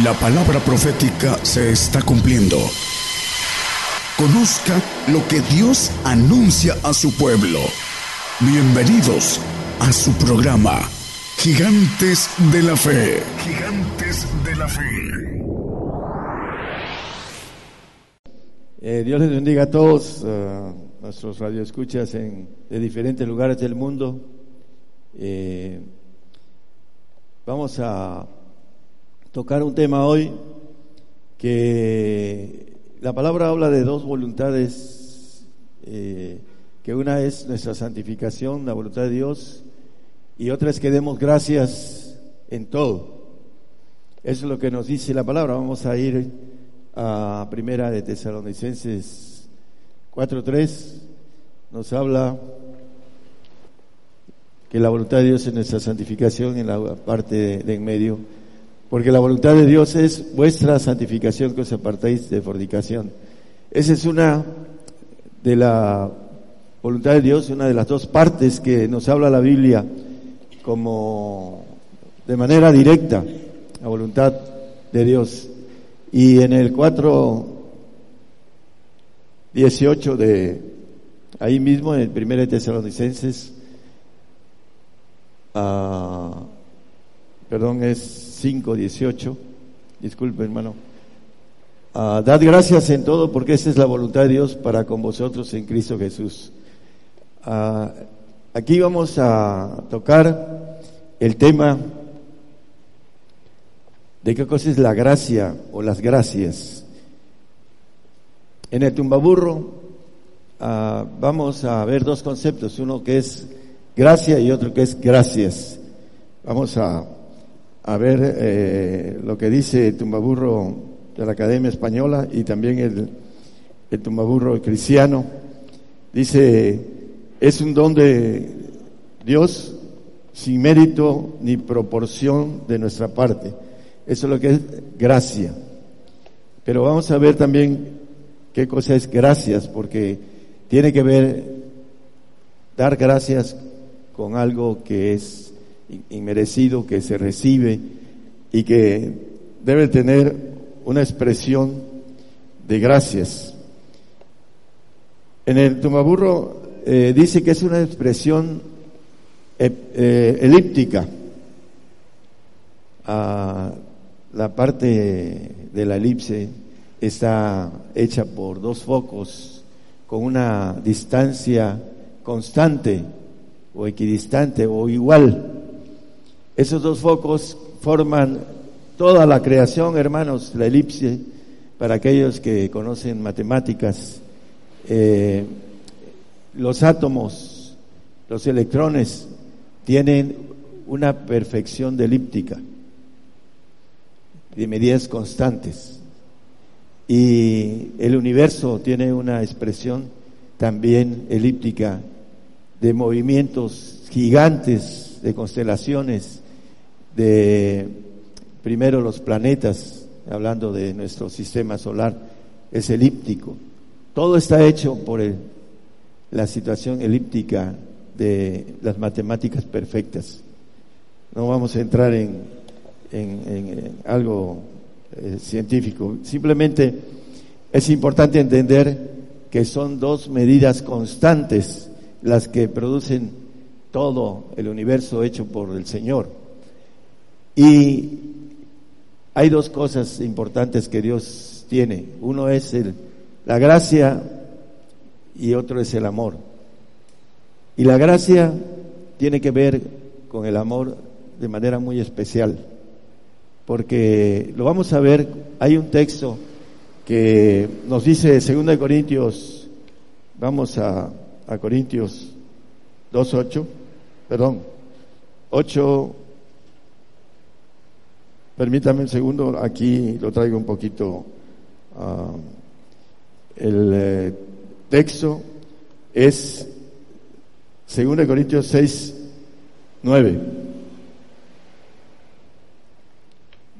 La palabra profética se está cumpliendo. Conozca lo que Dios anuncia a su pueblo. Bienvenidos a su programa, Gigantes de la Fe. Gigantes de la Fe. Eh, Dios les bendiga a todos, uh, nuestros radioescuchas en, de diferentes lugares del mundo. Eh, vamos a tocar un tema hoy que la palabra habla de dos voluntades, eh, que una es nuestra santificación, la voluntad de Dios, y otra es que demos gracias en todo. Eso es lo que nos dice la palabra. Vamos a ir a Primera de Tesalonicenses 4.3. Nos habla que la voluntad de Dios es nuestra santificación en la parte de, de en medio porque la voluntad de Dios es vuestra santificación que os apartéis de fornicación. Esa es una de la voluntad de Dios, una de las dos partes que nos habla la Biblia como de manera directa, la voluntad de Dios. Y en el 4, 18 de ahí mismo, en el 1 de Tesalonicenses, uh, perdón, es 5, 18. Disculpe, hermano. Uh, dad gracias en todo porque esa es la voluntad de Dios para con vosotros en Cristo Jesús. Uh, aquí vamos a tocar el tema de qué cosa es la gracia o las gracias. En el tumbaburro uh, vamos a ver dos conceptos, uno que es gracia y otro que es gracias. Vamos a a ver eh, lo que dice Tumbaburro de la Academia Española y también el, el Tumbaburro cristiano. Dice, es un don de Dios sin mérito ni proporción de nuestra parte. Eso es lo que es gracia. Pero vamos a ver también qué cosa es gracias, porque tiene que ver dar gracias con algo que es inmerecido que se recibe y que debe tener una expresión de gracias. En el Tumaburro eh, dice que es una expresión eh, eh, elíptica. La parte de la elipse está hecha por dos focos con una distancia constante o equidistante o igual esos dos focos forman toda la creación, hermanos, la elipse, para aquellos que conocen matemáticas. Eh, los átomos, los electrones, tienen una perfección de elíptica, de medidas constantes. Y el universo tiene una expresión también elíptica de movimientos gigantes, de constelaciones, de primero los planetas, hablando de nuestro sistema solar, es elíptico. Todo está hecho por la situación elíptica de las matemáticas perfectas. No vamos a entrar en, en, algo eh, científico. Simplemente es importante entender que son dos medidas constantes las que producen todo el universo hecho por el Señor. Y hay dos cosas importantes que Dios tiene. Uno es el, la gracia y otro es el amor. Y la gracia tiene que ver con el amor de manera muy especial, porque lo vamos a ver, hay un texto que nos dice 2 Corintios, vamos a, a Corintios 2.8, perdón, 8, Permítame un segundo, aquí lo traigo un poquito. Uh, el eh, texto es 2 Corintios 6, 9.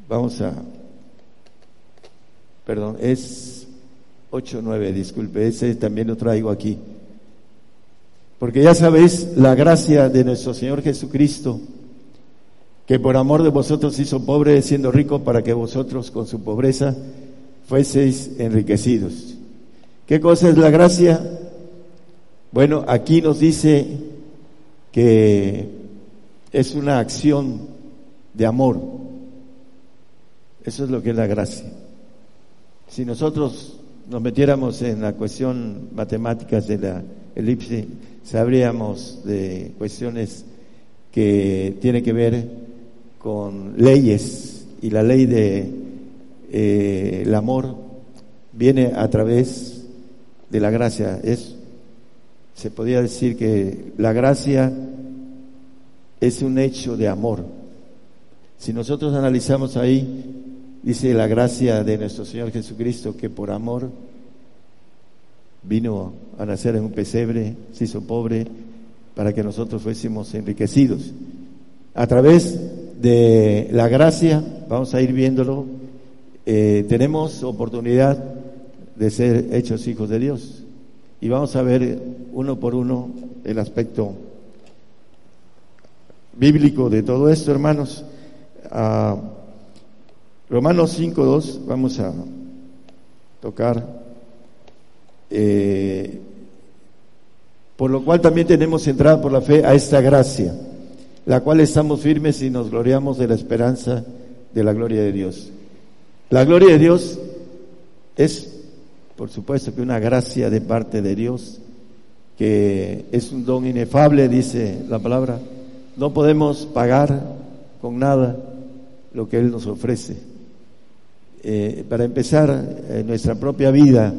Vamos a, perdón, es 8, 9, disculpe, ese también lo traigo aquí. Porque ya sabéis la gracia de nuestro Señor Jesucristo que por amor de vosotros hizo pobre siendo rico para que vosotros con su pobreza fueseis enriquecidos. ¿Qué cosa es la gracia? Bueno, aquí nos dice que es una acción de amor. Eso es lo que es la gracia. Si nosotros nos metiéramos en la cuestión matemáticas de la elipse, sabríamos de cuestiones que tienen que ver con leyes y la ley de eh, amor viene a través de la gracia. Es, se podría decir que la gracia es un hecho de amor. Si nosotros analizamos ahí, dice la gracia de nuestro Señor Jesucristo que por amor vino a nacer en un pesebre, se hizo pobre para que nosotros fuésemos enriquecidos. A través de la gracia, vamos a ir viéndolo, eh, tenemos oportunidad de ser hechos hijos de Dios. Y vamos a ver uno por uno el aspecto bíblico de todo esto, hermanos. Uh, Romanos 5.2, vamos a tocar. Eh, por lo cual también tenemos entrada por la fe a esta gracia, la cual estamos firmes y nos gloriamos de la esperanza de la gloria de Dios. La gloria de Dios es, por supuesto, que una gracia de parte de Dios, que es un don inefable, dice la palabra. No podemos pagar con nada lo que Él nos ofrece. Eh, para empezar, eh, nuestra propia vida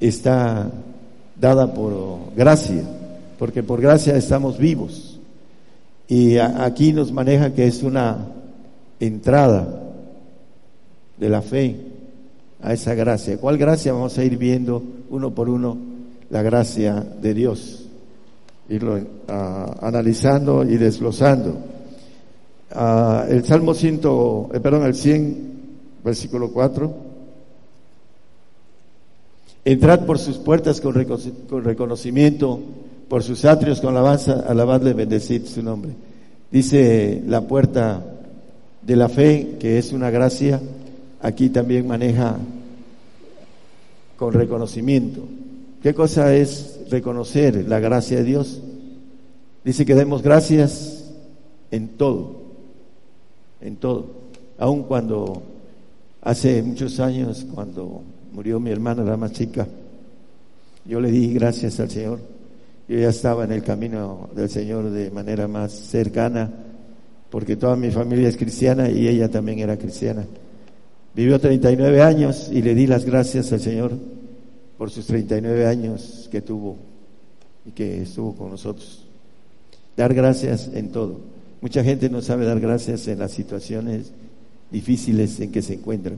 está dada por gracia, porque por gracia estamos vivos. Y aquí nos maneja que es una entrada de la fe a esa gracia. ¿Cuál gracia? Vamos a ir viendo uno por uno la gracia de Dios, irlo ah, analizando y desglosando. Ah, el Salmo 100, eh, perdón, el 100, versículo 4. Entrad por sus puertas con, reconocimiento, por sus atrios con alabanza, alabadle, bendecid su nombre. Dice la puerta de la fe, que es una gracia, aquí también maneja con reconocimiento. ¿Qué cosa es reconocer la gracia de Dios? Dice que demos gracias en todo, en todo. Aun cuando hace muchos años, cuando murió mi hermana, la más chica, yo le di gracias al Señor. Yo ya estaba en el camino del Señor de manera más cercana, porque toda mi familia es cristiana y ella también era cristiana. Vivió 39 años y le di las gracias al Señor por sus 39 años que tuvo y que estuvo con nosotros. Dar gracias en todo. Mucha gente no sabe dar gracias en las situaciones difíciles en que se encuentran.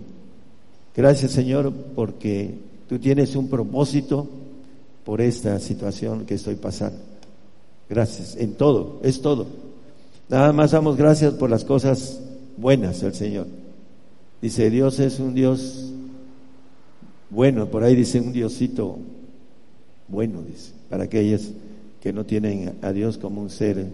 Gracias Señor porque tú tienes un propósito por esta situación que estoy pasando. Gracias en todo, es todo. Nada más damos gracias por las cosas buenas al Señor. Dice, Dios es un Dios bueno, por ahí dice un Diosito bueno, dice, para aquellos que no tienen a Dios como un ser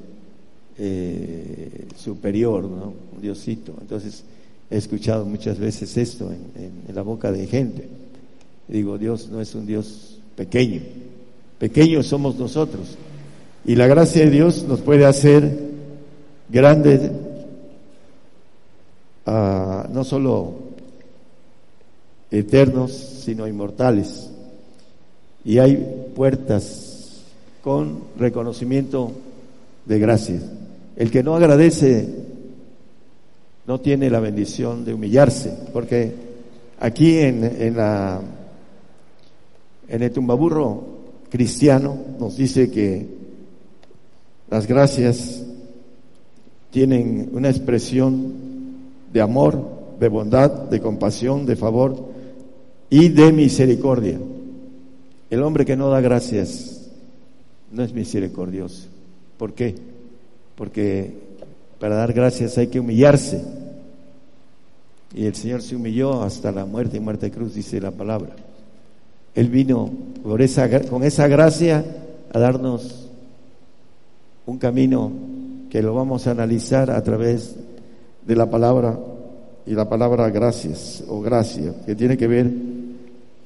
eh, superior, ¿no? Un Diosito. Entonces, he escuchado muchas veces esto en, la boca de gente. Digo, Dios no es un Dios pequeño, pequeños somos nosotros. Y la gracia de Dios nos puede hacer grandes no solo eternos, sino inmortales. Y hay puertas con reconocimiento de gracias. El que no agradece no tiene la bendición de humillarse, porque aquí en, en, la, en el tumbaburro cristiano nos dice que las gracias tienen una expresión de amor, de bondad, de compasión, de favor y de misericordia. El hombre que no da gracias no es misericordioso. ¿Por qué? Porque para dar gracias hay que humillarse. Y el Señor se humilló hasta la muerte y muerte de cruz, dice la palabra. Él vino por esa, con esa gracia a darnos un camino que lo vamos a analizar a través de la palabra y la palabra gracias o gracia, que tiene que ver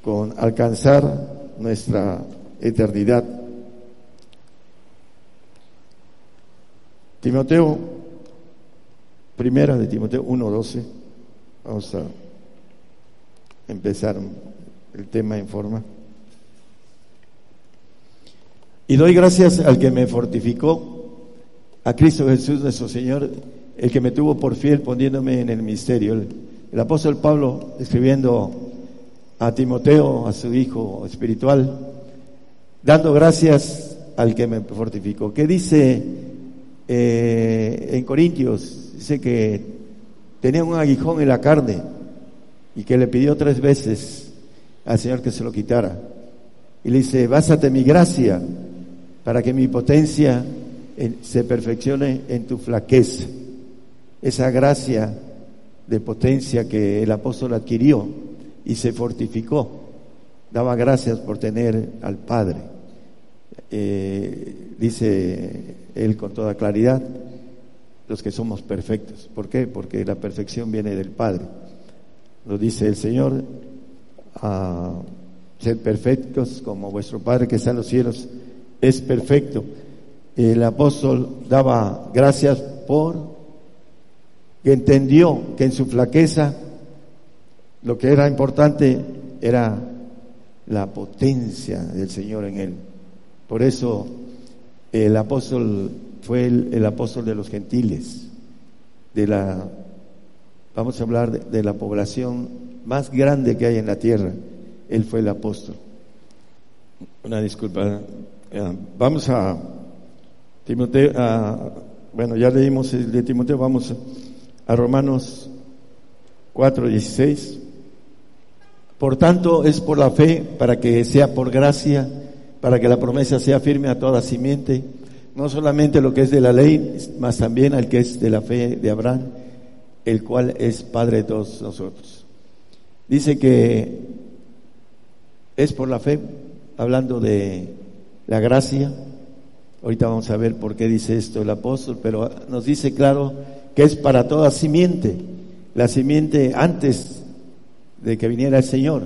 con alcanzar nuestra eternidad. Timoteo, primera de Timoteo 1.12, vamos a empezar el tema en forma. Y doy gracias al que me fortificó, a Cristo Jesús nuestro Señor, el que me tuvo por fiel poniéndome en el misterio. El, apóstol Pablo, escribiendo a Timoteo, a su hijo espiritual, dando gracias al que me fortificó. ¿Qué dice eh, en Corintios? Dice que tenía un aguijón en la carne y que le pidió tres veces al Señor que se lo quitara. Y le dice, básate mi gracia para que mi potencia se perfeccione en tu flaqueza. Esa gracia de potencia que el apóstol adquirió y se fortificó. Daba gracias por tener al Padre. Eh, dice él con toda claridad, los que somos perfectos. ¿Por qué? Porque la perfección viene del Padre. Lo dice el Señor, a ser perfectos como vuestro Padre que está en los cielos es perfecto. El apóstol daba gracias por que entendió que en su flaqueza lo que era importante era la potencia del Señor en él. Por eso el apóstol fue el, apóstol de los gentiles, de la, vamos a hablar de, de la población más grande que hay en la tierra. Él fue el apóstol. Una disculpa, vamos a Timoteo, bueno, ya leímos el de Timoteo, vamos a Romanos 4, 16. Por tanto, es por la fe, para que sea por gracia, para que la promesa sea firme a toda simiente, no solamente lo que es de la ley, más también al que es de la fe de Abraham, el cual es Padre de todos nosotros. Dice que es por la fe, hablando de la gracia. Ahorita vamos a ver por qué dice esto el apóstol, pero nos dice claro que es para toda simiente, la simiente antes de que viniera el Señor,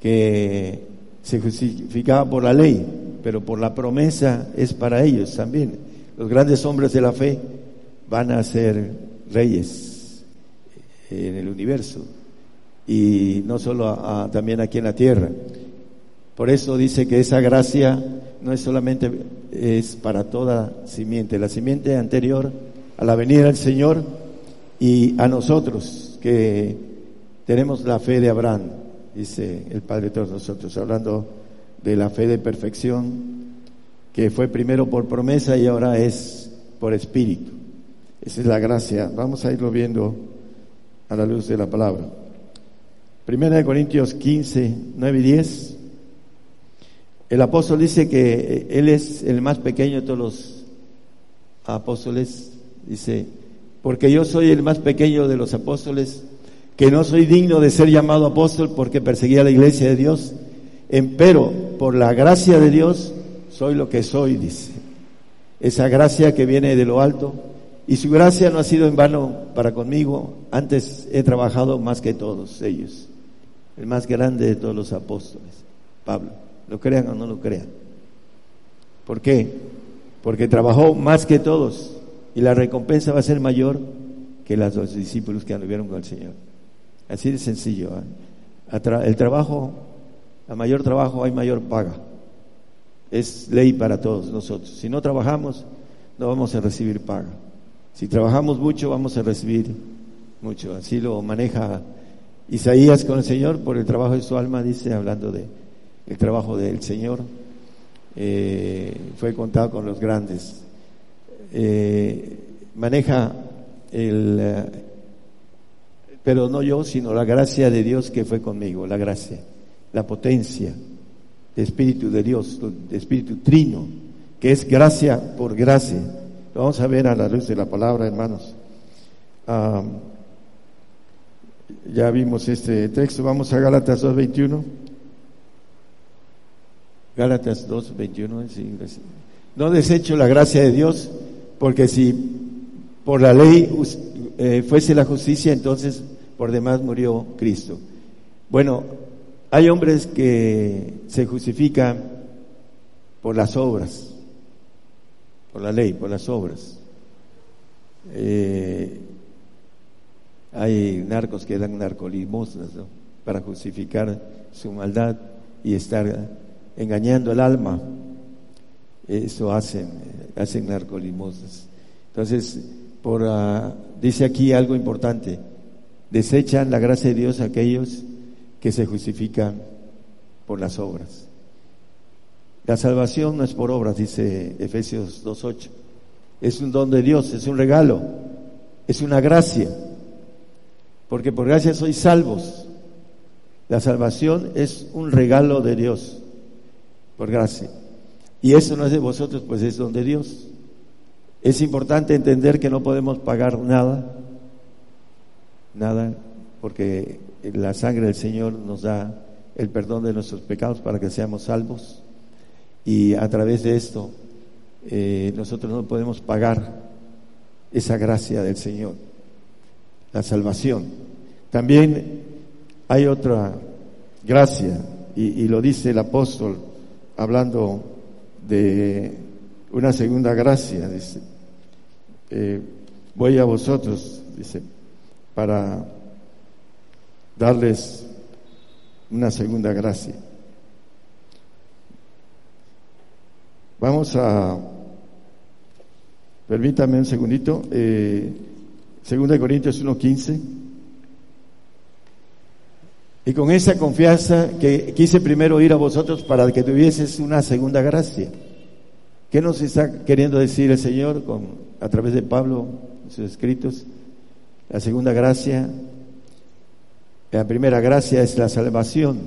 que se justificaba por la ley, pero por la promesa es para ellos también. Los grandes hombres de la fe van a ser reyes en el universo y no solo también aquí en la tierra. Por eso dice que esa gracia no es solamente es para toda simiente, la simiente anterior a la venida del Señor y a nosotros que tenemos la fe de Abraham, dice el Padre de todos nosotros, hablando de la fe de perfección que fue primero por promesa y ahora es por espíritu. Esa es la gracia. Vamos a irlo viendo a la luz de la palabra. Primera de Corintios 15, 9 y 10. El apóstol dice que él es el más pequeño de todos los apóstoles. Dice, porque yo soy el más pequeño de los apóstoles, que no soy digno de ser llamado apóstol porque perseguía la iglesia de Dios, pero por la gracia de Dios soy lo que soy, dice. Esa gracia que viene de lo alto. Y su gracia no ha sido en vano para conmigo. Antes he trabajado más que todos ellos. El más grande de todos los apóstoles, Pablo lo crean o no lo crean. ¿Por qué? Porque trabajó más que todos y la recompensa va a ser mayor que las dos discípulos que anduvieron con el Señor. Así de sencillo. ¿eh? El trabajo, a mayor trabajo hay mayor paga. Es ley para todos nosotros. Si no trabajamos, no vamos a recibir paga. Si trabajamos mucho, vamos a recibir mucho. Así lo maneja Isaías con el Señor por el trabajo de su alma, dice, hablando de el trabajo del Señor eh, fue contado con los grandes. Eh, maneja el, eh, pero no yo, sino la gracia de Dios que fue conmigo, la gracia, la potencia de Espíritu de Dios, de Espíritu Trino, que es gracia por gracia. Lo vamos a ver a la luz de la palabra, hermanos. Ah, ya vimos este texto, vamos a Gálatas 2.21. Gálatas 2, 21. No desecho la gracia de Dios, porque si por la ley eh, fuese la justicia, entonces por demás murió Cristo. Bueno, hay hombres que se justifican por las obras, por la ley, por las obras. Eh, hay narcos que dan narcolimosnas para justificar su maldad y estar engañando el alma. Eso hacen, hacen narcolimosnas. Entonces, por, ah, dice aquí algo importante, desechan la gracia de Dios aquellos que se justifican por las obras. La salvación no es por obras, dice Efesios 2.8. Es un don de Dios, es un regalo, es una gracia. Porque por gracia sois salvos. La salvación es un regalo de Dios, por gracia. Y eso no es de vosotros, pues es de Dios. Es importante entender que no podemos pagar nada, nada, porque la sangre del Señor nos da el perdón de nuestros pecados para que seamos salvos. Y a través de esto, eh, nosotros no podemos pagar esa gracia del Señor, la salvación. También hay otra gracia, y lo dice el apóstol hablando de una segunda gracia, dice, eh, voy a vosotros, dice, para darles una segunda gracia. Vamos a, permítame un segundito, eh, segunda de Corintios 1.15. Y con esa confianza que quise primero ir a vosotros para que tuvieses una segunda gracia. ¿Qué nos está queriendo decir el Señor a través de Pablo sus escritos? La segunda gracia, la primera gracia es la salvación.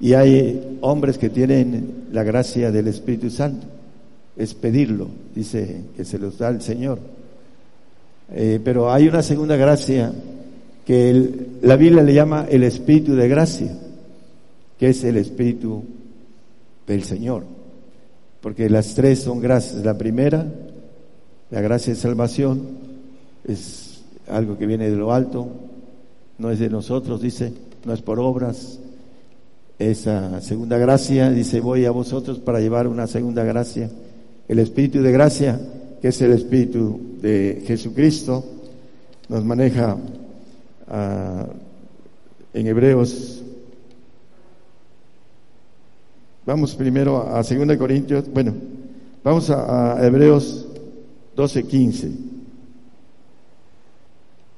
Y hay hombres que tienen la gracia del Espíritu Santo. Es pedirlo, dice que se los da el Señor. Eh, pero hay una segunda gracia que la Biblia le llama el Espíritu de gracia, que es el Espíritu del Señor porque las tres son gracias. La primera, la gracia de salvación, es algo que viene de lo alto, no es de nosotros, dice, no es por obras. Esa segunda gracia, dice, voy a vosotros para llevar una segunda gracia. El Espíritu de gracia, que es el Espíritu de Jesucristo, nos maneja ah, en Hebreos Vamos primero a 2 Corintios, bueno, vamos a, a Hebreos 12, 15.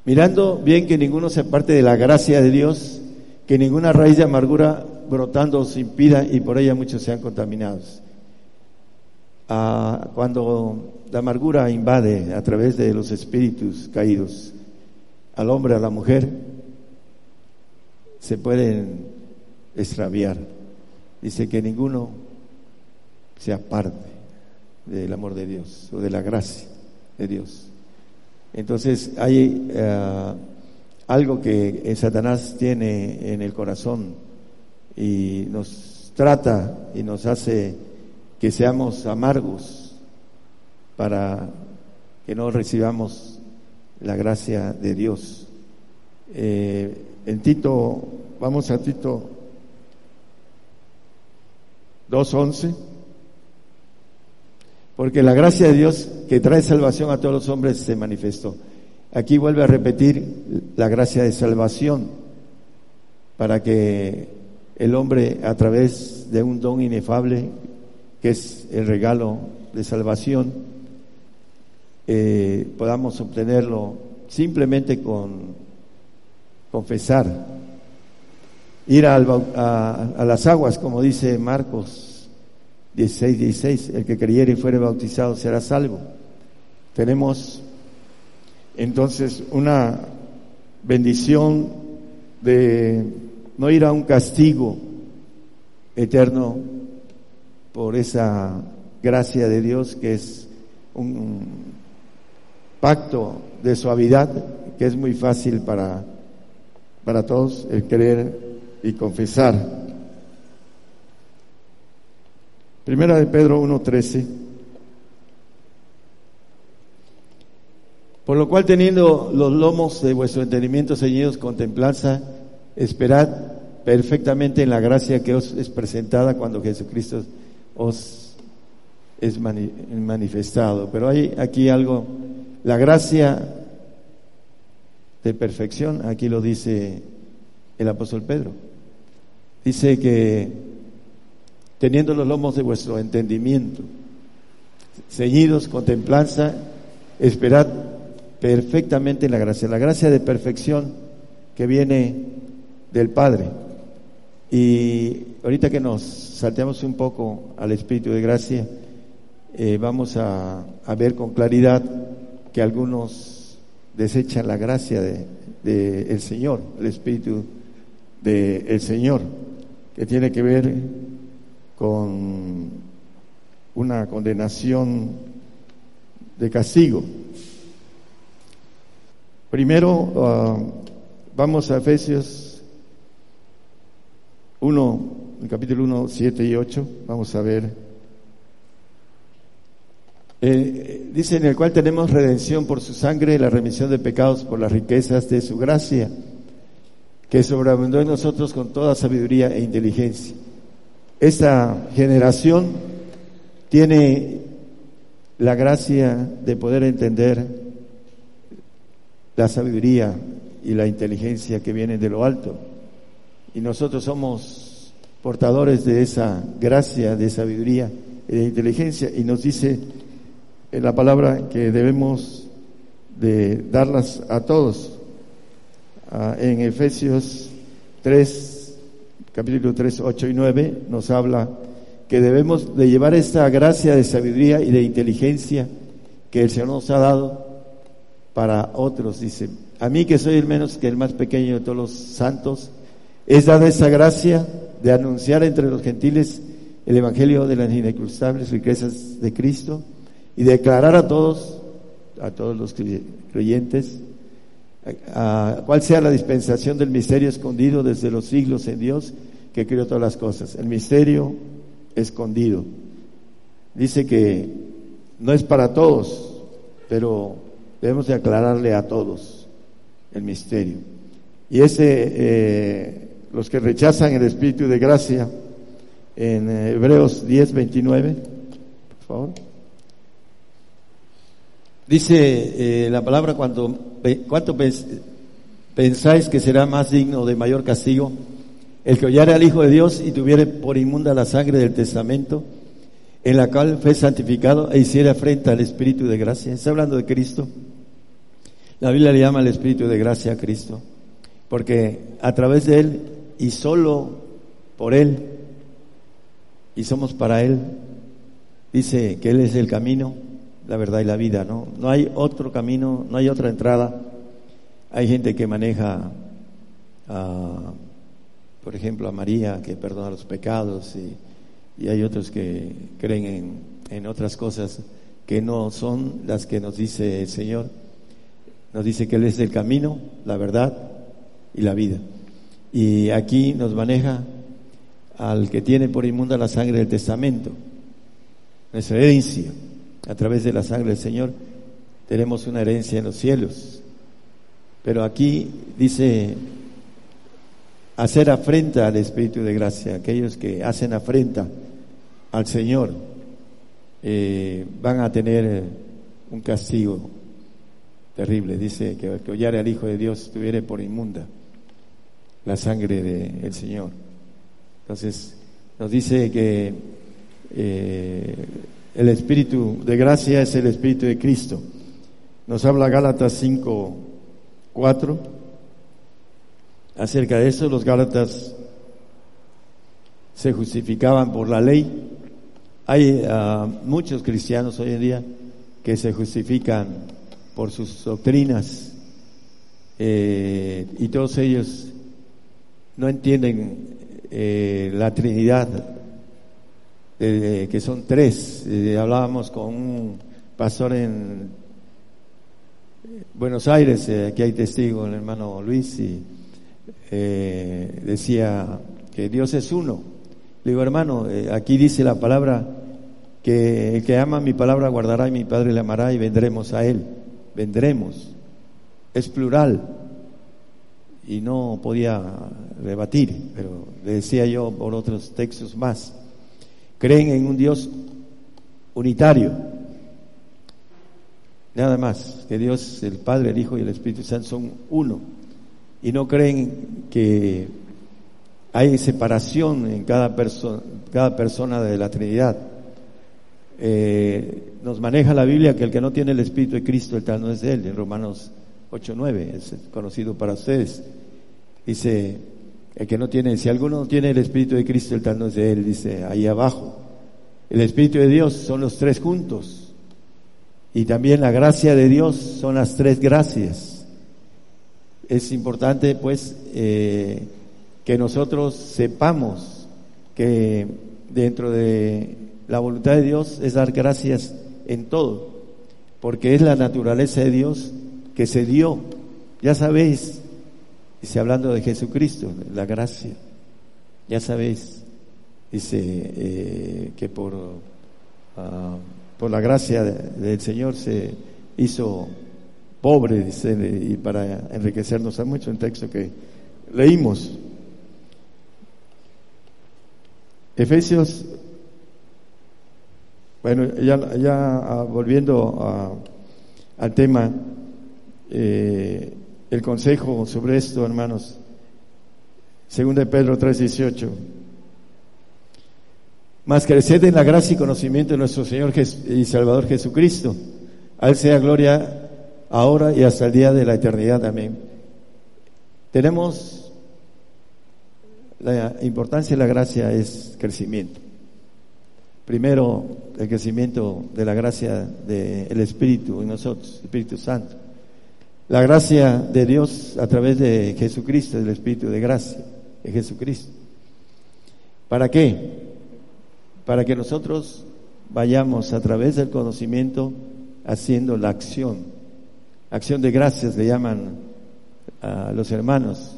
Mirando bien que ninguno se aparte de la gracia de Dios, que ninguna raíz de amargura brotando os impida y por ella muchos sean contaminados. Cuando la amargura invade a través de los espíritus caídos al hombre, a la mujer, se pueden extraviar dice que ninguno se aparte del amor de Dios o de la gracia de Dios. Entonces hay eh, algo que Satanás tiene en el corazón y nos trata y nos hace que seamos amargos para que no recibamos la gracia de Dios. Eh, en Tito, vamos a Tito 2.11. Porque la gracia de Dios que trae salvación a todos los hombres se manifestó. Aquí vuelve a repetir la gracia de salvación para que el hombre a través de un don inefable que es el regalo de salvación eh, podamos obtenerlo simplemente con confesar ir a, las aguas, como dice Marcos 16, 16, el que creyere y fuere bautizado será salvo. Tenemos entonces una bendición de no ir a un castigo eterno por esa gracia de Dios que es un pacto de suavidad que es muy fácil para, para todos el creer y confesar. Primera de Pedro 1.13. Por lo cual, teniendo los lomos de vuestro entendimiento ceñidos con templanza, esperad perfectamente en la gracia que os es presentada cuando Jesucristo os es manifestado. Pero hay aquí algo, la gracia de perfección, aquí lo dice el apóstol Pedro. Dice que teniendo los lomos de vuestro entendimiento, ceñidos con templanza, esperad perfectamente en la gracia, la gracia de perfección que viene del Padre. Y ahorita que nos salteamos un poco al Espíritu de gracia, eh, vamos a, ver con claridad que algunos desechan la gracia del de, el Señor, el Espíritu del el Señor, que tiene que ver con una condenación de castigo. Primero, ah, vamos a Efesios 1, el capítulo 1, 7 y 8, vamos a ver. Eh, dice en el cual tenemos redención por su sangre, la remisión de pecados por las riquezas de su gracia, que sobreabundó en nosotros con toda sabiduría e inteligencia. Esta generación tiene la gracia de poder entender la sabiduría y la inteligencia que vienen de lo alto. Y nosotros somos portadores de esa gracia, de sabiduría y de inteligencia. Y nos dice en la palabra que debemos de darlas a todos. Ah, en Efesios 3, capítulo 3, 8 y 9 nos habla que debemos de llevar esta gracia de sabiduría y de inteligencia que el Señor nos ha dado para otros, dice, a mí que soy el menos que el más pequeño de todos los santos, es dada esa gracia de anunciar entre los gentiles el Evangelio de las inexcrustables riquezas de Cristo y declarar a todos, a todos los creyentes, a, cuál sea la dispensación del misterio escondido desde los siglos en Dios que creó todas las cosas. El misterio escondido. Dice que no es para todos, pero debemos de aclararle a todos el misterio. Y ese, eh, los que rechazan el Espíritu de gracia, en Hebreos 10, 29, por favor. Dice eh, la palabra cuando, ¿cuánto pensáis que será más digno de mayor castigo? El que hollare al Hijo de Dios y tuviere por inmunda la sangre del testamento, en la cual fue santificado e hiciera frente al Espíritu de gracia. Está hablando de Cristo. La Biblia le llama el Espíritu de gracia a Cristo, porque a través de Él y solo por Él, y somos para Él, dice que Él es el camino, la verdad y la vida, ¿no? No hay otro camino, no hay otra entrada. Hay gente que maneja, por ejemplo, a María, que perdona los pecados, y, hay otros que creen en, en otras cosas que no son las que nos dice el Señor. Nos dice que Él es el camino, la verdad y la vida. Y aquí nos maneja al que tiene por inmunda la sangre del testamento, nuestra herencia. A través de la sangre del Señor tenemos una herencia en los cielos. Pero aquí dice hacer afrenta al Espíritu de gracia. Aquellos que hacen afrenta al Señor eh, van a tener un castigo terrible. Dice que el que al Hijo de Dios tuviere por inmunda la sangre del Señor. Entonces, nos dice que eh, el Espíritu de gracia es el Espíritu de Cristo. Nos habla Gálatas 5, 4. Acerca de eso, los Gálatas se justificaban por la ley. Hay ah, muchos cristianos hoy en día que se justifican por sus doctrinas eh, y todos ellos no entienden eh, la Trinidad, que son tres. Eh, hablábamos con un pastor en Buenos Aires, aquí hay testigo, el hermano Luis, y decía que Dios es uno. Le digo, hermano, aquí dice la palabra que el que ama mi palabra guardará y mi Padre le amará y vendremos a él. vendremos. Es plural y no podía rebatir, pero le decía yo por otros textos más. Creen en un Dios unitario, nada más, que Dios, el Padre, el Hijo y el Espíritu Santo son uno, y no creen que hay separación en cada, persona cada persona de la Trinidad. Eh, nos maneja la Biblia que el que no tiene el Espíritu de Cristo, el tal no es de él, en Romanos 8.9, es conocido para ustedes. Dice, el que no tiene, si alguno no tiene el Espíritu de Cristo, el tal no es de él, dice ahí abajo. El Espíritu de Dios son los tres juntos. Y también la gracia de Dios son las tres gracias. Es importante, pues, eh, que nosotros sepamos que dentro de la voluntad de Dios es dar gracias en todo, porque es la naturaleza de Dios que se dio. Ya sabéis, dice hablando de Jesucristo, la gracia, ya sabéis, dice eh, que por, ah, por la gracia del Señor se hizo pobre, dice, y para enriquecernos a mucho, un texto que leímos. Efesios, bueno, ya, ya ah, volviendo al tema, eh, el consejo sobre esto, hermanos, según de Pedro 3:18. Más creced en la gracia y conocimiento de nuestro Señor y Salvador Jesucristo. A Él sea gloria ahora y hasta el día de la eternidad. Amén. Tenemos la importancia de la gracia es crecimiento. Primero, el crecimiento de la gracia del Espíritu en nosotros, Espíritu Santo. La gracia de Dios a través de Jesucristo, del Espíritu de gracia de Jesucristo. ¿Para qué? Para que nosotros vayamos a través del conocimiento haciendo la acción. Acción de gracias le llaman a los hermanos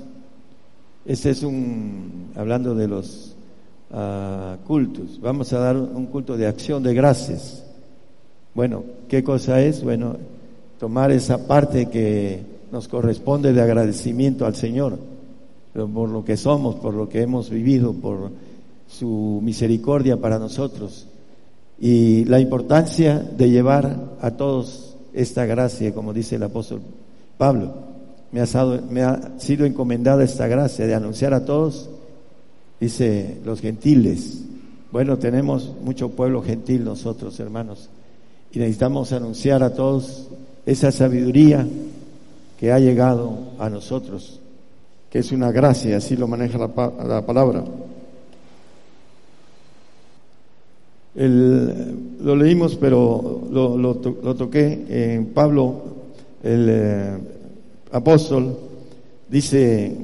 este es un, hablando de los uh, cultos, vamos a dar un culto de acción de gracias. Bueno, ¿qué cosa es? Bueno, tomar esa parte que nos corresponde de agradecimiento al Señor por lo que somos, por lo que hemos vivido, por su misericordia para nosotros y la importancia de llevar a todos esta gracia, como dice el apóstol Pablo me ha, me ha sido encomendada esta gracia de anunciar a todos, dice los gentiles. Bueno, tenemos mucho pueblo gentil nosotros, hermanos, y necesitamos anunciar a todos esa sabiduría que ha llegado a nosotros, que es una gracia, así lo maneja la, palabra. lo leímos, pero lo, lo, toqué en Pablo, el, eh, apóstol dice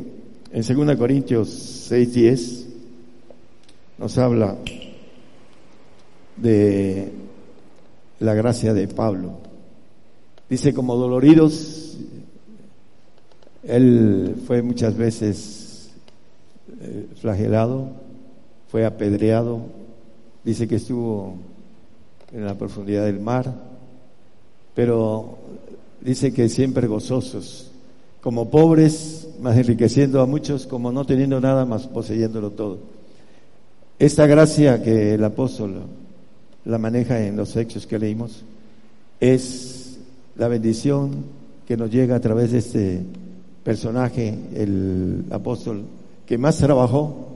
en 2 Corintios 6:10, nos habla de la gracia de Pablo. Dice, como doloridos, él fue muchas veces eh, flagelado, fue apedreado, dice que estuvo en la profundidad del mar, pero dice que siempre gozosos, como pobres, más enriqueciendo a muchos, como no teniendo nada más poseyéndolo todo. Esta gracia que el apóstol la maneja en los hechos que leímos es la bendición que nos llega a través de este personaje, el apóstol, que más trabajó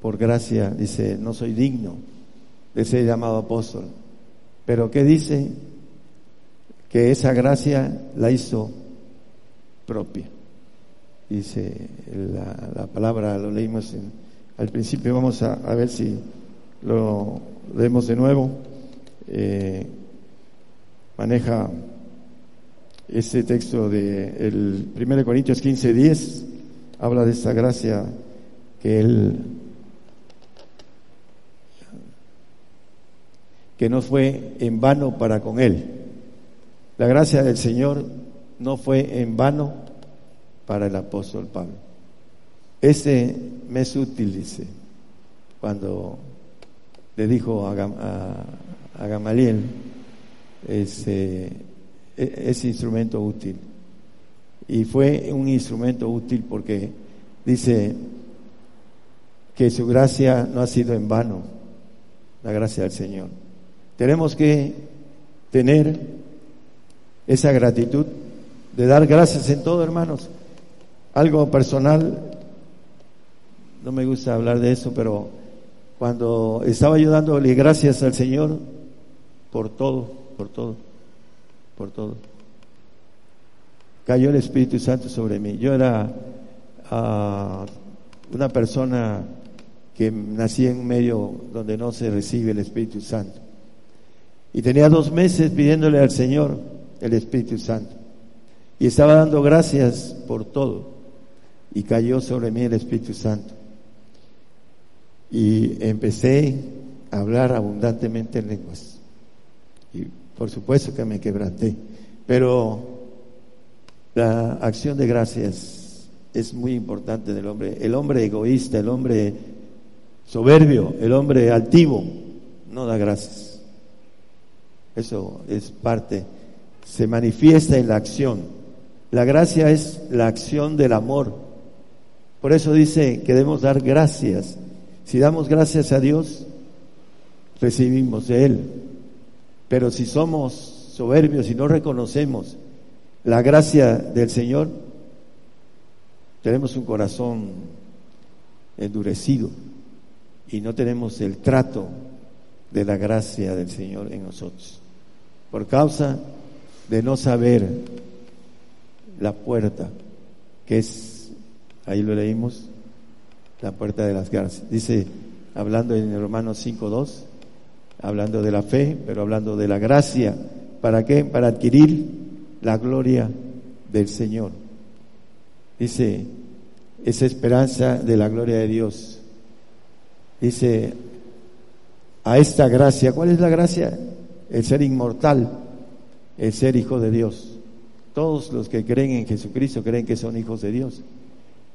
por gracia, dice, no soy digno de ser llamado apóstol. Pero ¿qué dice? Que esa gracia la hizo propia. Dice la, palabra, lo leímos al principio, vamos a, ver si lo leemos de nuevo. Eh, maneja ese texto de el 1 Corintios 15, 10, habla de esta gracia que él que no fue en vano para con él. La gracia del Señor no fue en vano para el apóstol Pablo. Ese mes útil, dice, cuando le dijo a, Gamaliel, ese, e, ese instrumento útil. Y fue un instrumento útil porque dice que su gracia no ha sido en vano, la gracia del Señor. Tenemos que tener esa gratitud de dar gracias en todo, hermanos. Algo personal, no me gusta hablar de eso, pero cuando estaba ayudándole gracias al Señor por todo, por todo, por todo, cayó el Espíritu Santo sobre mí. Yo era ah, una persona que nací en medio donde no se recibe el Espíritu Santo. Y tenía dos meses pidiéndole al Señor el Espíritu Santo. Y estaba dando gracias por todo. Y cayó sobre mí el Espíritu Santo. Y empecé a hablar abundantemente en lenguas. Y por supuesto que me quebranté. Pero la acción de gracias es muy importante del hombre. El hombre egoísta, el hombre soberbio, el hombre altivo, no da gracias. Eso es parte, se manifiesta en la acción. La gracia es la acción del amor. Por eso dice que debemos dar gracias. Si damos gracias a Dios, recibimos de Él. Pero si somos soberbios y no reconocemos la gracia del Señor, tenemos un corazón endurecido y no tenemos el trato de la gracia del Señor en nosotros. Por causa de no saber la puerta, que es, ahí lo leímos, la puerta de las gracias. Dice, hablando en Romanos 5.2, hablando de la fe, pero hablando de la gracia. ¿Para qué? Para adquirir la gloria del Señor. Dice, esa esperanza de la gloria de Dios dice, a esta gracia, ¿cuál es la gracia? El ser inmortal, el ser hijo de Dios. Todos los que creen en Jesucristo creen que son hijos de Dios,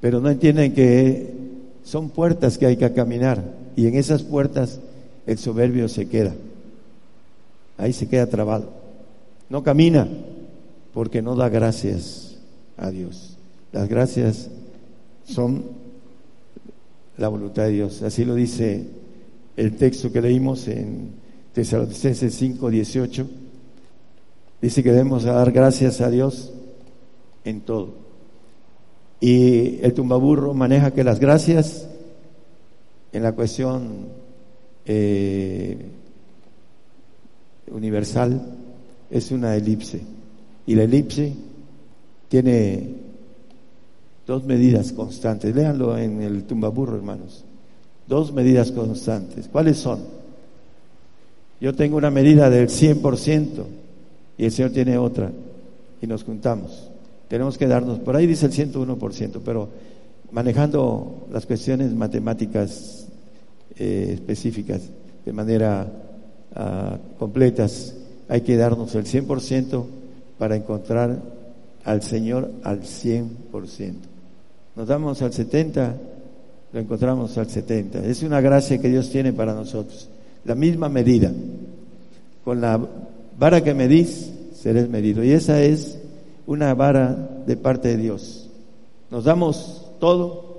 pero no entienden que son puertas que hay que caminar y en esas puertas el soberbio se queda. Ahí se queda trabado. No camina porque no da gracias a Dios. Las gracias son la voluntad de Dios. Así lo dice el texto que leímos en Tesalonicenses 5, 18. Dice que debemos dar gracias a Dios en todo. Y el tumbaburro maneja que las gracias en la cuestión eh, universal es una elipse. Y la elipse tiene Dos medidas constantes. Léanlo en el tumbaburro, hermanos. Dos medidas constantes. ¿Cuáles son? Yo tengo una medida del 100% y el Señor tiene otra y nos juntamos. Tenemos que darnos, por ahí dice el 101%, pero manejando las cuestiones matemáticas eh, específicas de manera uh, completas, hay que darnos el 100% para encontrar al Señor al 100% nos damos al 70, lo encontramos al 70. Es una gracia que Dios tiene para nosotros. La misma medida. Con la vara que medís, serás medido. Y esa es una vara de parte de Dios. Nos damos todo,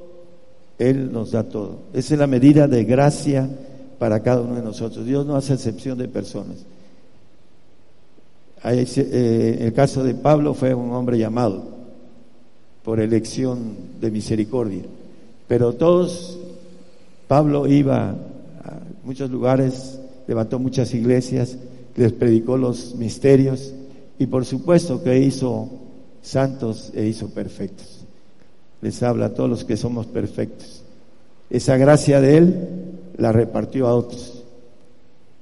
Él nos da todo. Esa es la medida de gracia para cada uno de nosotros. Dios no hace excepción de personas. Eh, el caso de Pablo fue un hombre llamado por elección de misericordia. Pero todos, Pablo iba a muchos lugares, levantó muchas iglesias, les predicó los misterios y por supuesto que hizo santos e hizo perfectos. Les habla a todos los que somos perfectos. Esa gracia de Él la repartió a otros.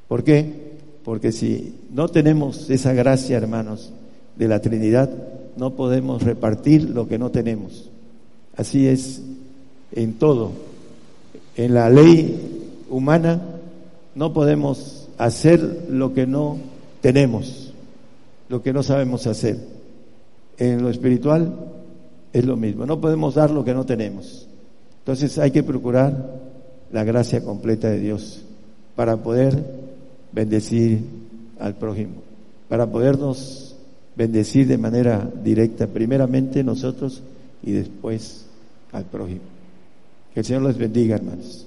¿Por qué? Porque si no tenemos esa gracia, hermanos, de la Trinidad, no podemos repartir lo que no tenemos. Así es en todo. En la ley humana no podemos hacer lo que no tenemos, lo que no sabemos hacer. En lo espiritual es lo mismo, no podemos dar lo que no tenemos. Entonces hay que procurar la gracia completa de Dios para poder bendecir al prójimo, para podernos bendecir de manera directa, primeramente nosotros y después al prójimo. Que el Señor los bendiga, hermanos.